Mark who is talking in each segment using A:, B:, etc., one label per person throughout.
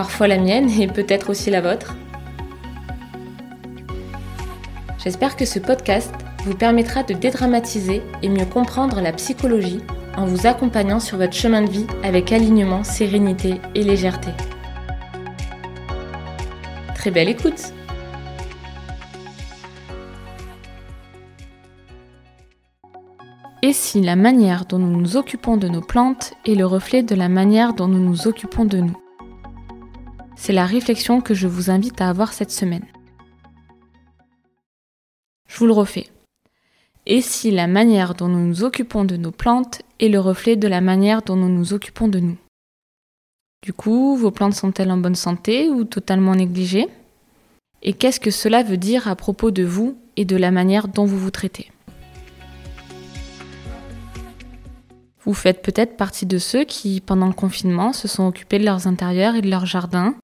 A: parfois la mienne et peut-être aussi la vôtre. J'espère que ce podcast vous permettra de dédramatiser et mieux comprendre la psychologie en vous accompagnant sur votre chemin de vie avec alignement, sérénité et légèreté. Très belle écoute Et si la manière dont nous nous occupons de nos plantes est le reflet de la manière dont nous nous occupons de nous? C'est la réflexion que je vous invite à avoir cette semaine. Je vous le refais. Et si la manière dont nous nous occupons de nos plantes est le reflet de la manière dont nous nous occupons de nous? Du coup, vos plantes sont-elles en bonne santé ou totalement négligées? Et qu'est-ce que cela veut dire à propos de vous et de la manière dont vous vous traitez? Vous faites peut-être partie de ceux qui, pendant le confinement, se sont occupés de leurs intérieurs et de leurs jardins,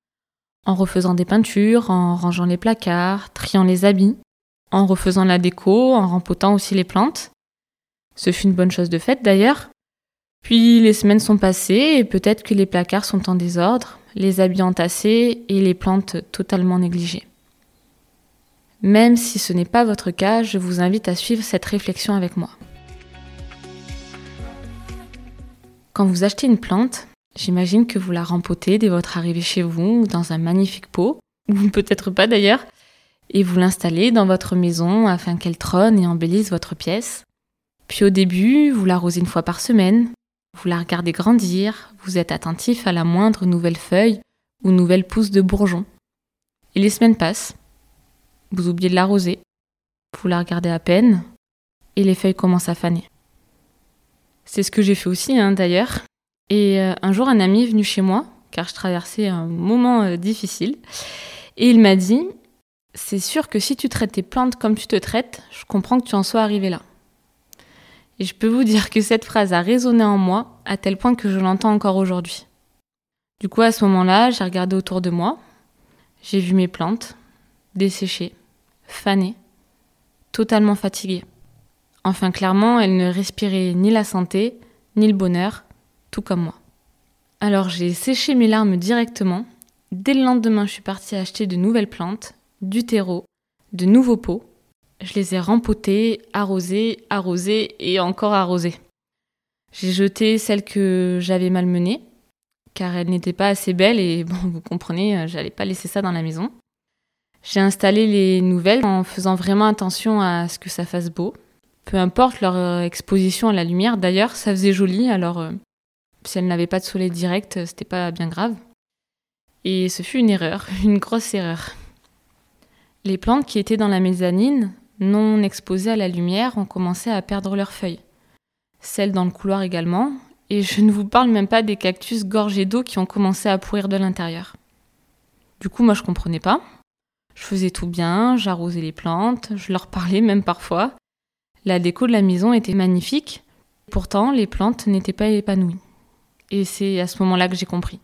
A: en refaisant des peintures, en rangeant les placards, triant les habits, en refaisant la déco, en rempotant aussi les plantes. Ce fut une bonne chose de faite d'ailleurs. Puis les semaines sont passées et peut-être que les placards sont en désordre, les habits entassés et les plantes totalement négligées. Même si ce n'est pas votre cas, je vous invite à suivre cette réflexion avec moi. Quand vous achetez une plante, j'imagine que vous la rempotez dès votre arrivée chez vous dans un magnifique pot, ou peut-être pas d'ailleurs, et vous l'installez dans votre maison afin qu'elle trône et embellisse votre pièce. Puis au début, vous l'arrosez une fois par semaine, vous la regardez grandir, vous êtes attentif à la moindre nouvelle feuille ou nouvelle pousse de bourgeon. Et les semaines passent, vous oubliez de l'arroser, vous la regardez à peine, et les feuilles commencent à faner. C'est ce que j'ai fait aussi, hein, d'ailleurs. Et euh, un jour, un ami est venu chez moi, car je traversais un moment euh, difficile, et il m'a dit C'est sûr que si tu traites tes plantes comme tu te traites, je comprends que tu en sois arrivé là. Et je peux vous dire que cette phrase a résonné en moi, à tel point que je l'entends encore aujourd'hui. Du coup, à ce moment-là, j'ai regardé autour de moi, j'ai vu mes plantes desséchées, fanées, totalement fatiguées. Enfin, clairement, elle ne respirait ni la santé, ni le bonheur, tout comme moi. Alors j'ai séché mes larmes directement. Dès le lendemain, je suis partie acheter de nouvelles plantes, du terreau, de nouveaux pots. Je les ai rempotées, arrosées, arrosées et encore arrosées. J'ai jeté celles que j'avais malmenées, car elles n'étaient pas assez belles et bon, vous comprenez, j'allais pas laisser ça dans la maison. J'ai installé les nouvelles en faisant vraiment attention à ce que ça fasse beau, peu importe leur euh, exposition à la lumière. D'ailleurs, ça faisait joli, alors euh, si elle n'avait pas de soleil direct, euh, c'était pas bien grave. Et ce fut une erreur, une grosse erreur. Les plantes qui étaient dans la mezzanine, non exposées à la lumière, ont commencé à perdre leurs feuilles. Celles dans le couloir également, et je ne vous parle même pas des cactus gorgés d'eau qui ont commencé à pourrir de l'intérieur. Du coup, moi je comprenais pas. Je faisais tout bien, j'arrosais les plantes, je leur parlais même parfois, la déco de la maison était magnifique, pourtant les plantes n'étaient pas épanouies. Et c'est à ce moment-là que j'ai compris.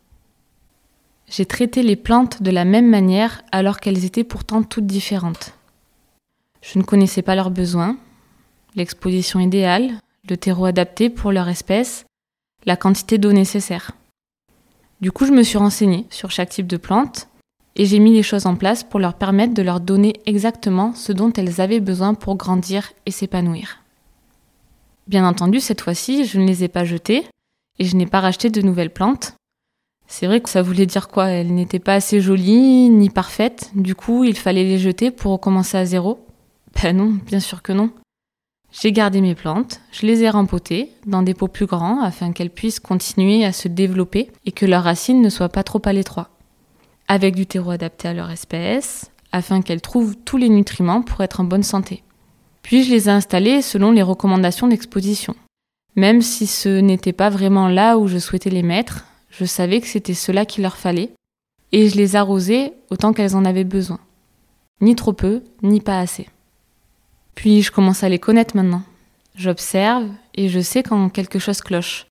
A: J'ai traité les plantes de la même manière alors qu'elles étaient pourtant toutes différentes. Je ne connaissais pas leurs besoins, l'exposition idéale, le terreau adapté pour leur espèce, la quantité d'eau nécessaire. Du coup, je me suis renseignée sur chaque type de plante et j'ai mis les choses en place pour leur permettre de leur donner exactement ce dont elles avaient besoin pour grandir et s'épanouir. Bien entendu, cette fois-ci, je ne les ai pas jetées et je n'ai pas racheté de nouvelles plantes. C'est vrai que ça voulait dire quoi? Elles n'étaient pas assez jolies ni parfaites, du coup il fallait les jeter pour recommencer à zéro Ben non, bien sûr que non. J'ai gardé mes plantes, je les ai rempotées dans des pots plus grands afin qu'elles puissent continuer à se développer et que leurs racines ne soient pas trop à l'étroit avec du terreau adapté à leur espèce, afin qu'elles trouvent tous les nutriments pour être en bonne santé. Puis je les ai installées selon les recommandations d'exposition. Même si ce n'était pas vraiment là où je souhaitais les mettre, Je savais que c'était cela qu'il leur fallait, et je les arrosais autant qu'elles en avaient besoin. Ni trop peu, ni pas assez. Puis je commence à les connaître maintenant. J'observe et je sais quand quelque chose cloche.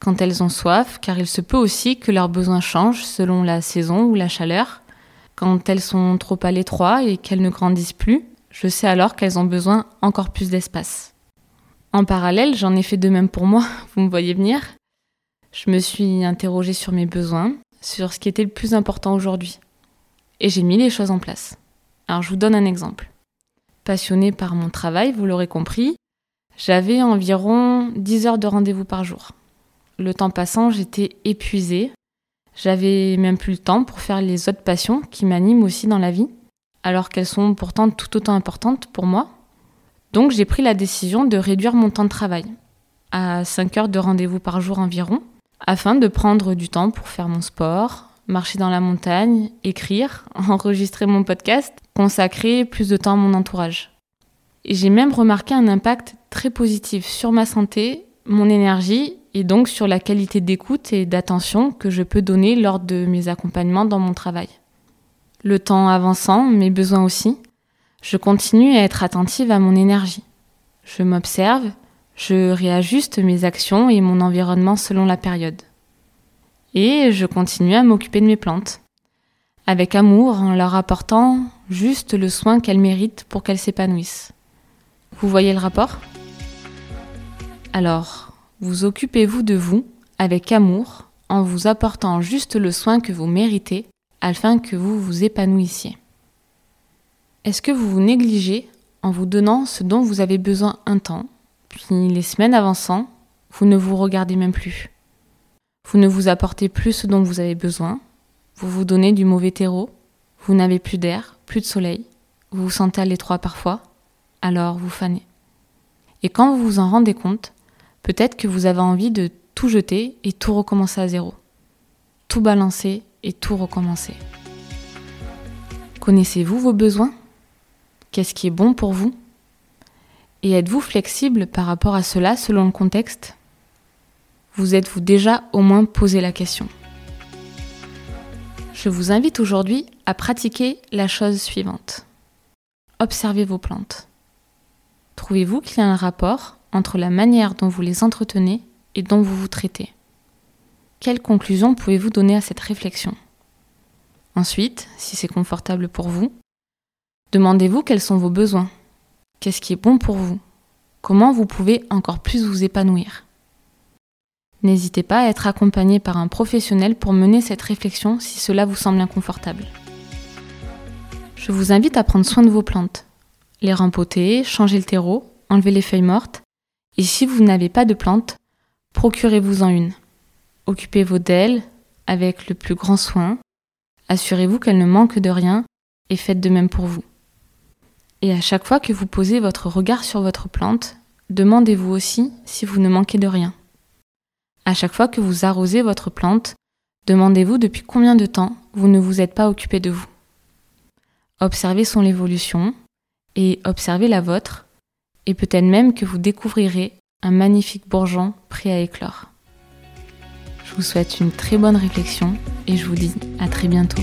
A: Quand elles ont soif, car il se peut aussi que leurs besoins changent selon la saison ou la chaleur. Quand elles sont trop à l'étroit et qu'elles ne grandissent plus, je sais alors qu'elles ont besoin encore plus d'espace. En parallèle, j'en ai fait de même pour moi, vous me voyez venir. Je me suis interrogée sur mes besoins, sur ce qui était le plus important aujourd'hui. Et j'ai mis les choses en place. Alors je vous donne un exemple. Passionnée par mon travail, vous l'aurez compris, j'avais environ 10 heures de rendez-vous par jour. Le temps passant, j'étais épuisée. J'avais même plus le temps pour faire les autres passions qui m'animent aussi dans la vie, alors qu'elles sont pourtant tout autant importantes pour moi. Donc j'ai pris la décision de réduire mon temps de travail à 5 heures de rendez-vous par jour environ, afin de prendre du temps pour faire mon sport, marcher dans la montagne, écrire, enregistrer mon podcast, consacrer plus de temps à mon entourage. Et j'ai même remarqué un impact très positif sur ma santé, mon énergie et donc sur la qualité d'écoute et d'attention que je peux donner lors de mes accompagnements dans mon travail. Le temps avançant, mes besoins aussi, je continue à être attentive à mon énergie. Je m'observe, je réajuste mes actions et mon environnement selon la période. Et je continue à m'occuper de mes plantes, avec amour en leur apportant juste le soin qu'elles méritent pour qu'elles s'épanouissent. Vous voyez le rapport? Alors, vous occupez-vous de vous avec amour en vous apportant juste le soin que vous méritez afin que vous vous épanouissiez. Est-ce que vous vous négligez en vous donnant ce dont vous avez besoin un temps, puis les semaines avançant, vous ne vous regardez même plus Vous ne vous apportez plus ce dont vous avez besoin, vous vous donnez du mauvais terreau, vous n'avez plus d'air, plus de soleil, vous vous sentez à l'étroit parfois, alors vous fanez. Et quand vous vous en rendez compte, peut-être que vous avez envie de tout jeter et tout recommencer à zéro. Tout balancer et tout recommencer. Connaissez-vous vos besoins? Qu'est-ce qui est bon pour vous Et êtes-vous flexible par rapport à cela selon le contexte Vous êtes-vous déjà au moins posé la question Je vous invite aujourd'hui à pratiquer la chose suivante. Observez vos plantes. Trouvez-vous qu'il y a un rapport entre la manière dont vous les entretenez et dont vous vous traitez Quelles conclusions pouvez-vous donner à cette réflexion Ensuite, si c'est confortable pour vous, Demandez-vous quels sont vos besoins. Qu'est-ce qui est bon pour vous? Comment vous pouvez encore plus vous épanouir? N'hésitez pas à être accompagné par un professionnel pour mener cette réflexion si cela vous semble inconfortable. Je vous invite à prendre soin de vos plantes, les rempoter, changer le terreau, enlever les feuilles mortes, et si vous n'avez pas de plantes, procurez-vous-en une. Occupez-vous d'elles avec le plus grand soin, assurez-vous qu'elles ne manquent de rien et faites de même pour vous. Et à chaque fois que vous posez votre regard sur votre plante, demandez-vous aussi si vous ne manquez de rien. À chaque fois que vous arrosez votre plante, demandez-vous depuis combien de temps vous ne vous êtes pas occupé de vous. Observez son évolution et observez la vôtre, et peut-être même que vous découvrirez un magnifique bourgeon prêt à éclore. Je vous souhaite une très bonne réflexion et je vous dis à très bientôt.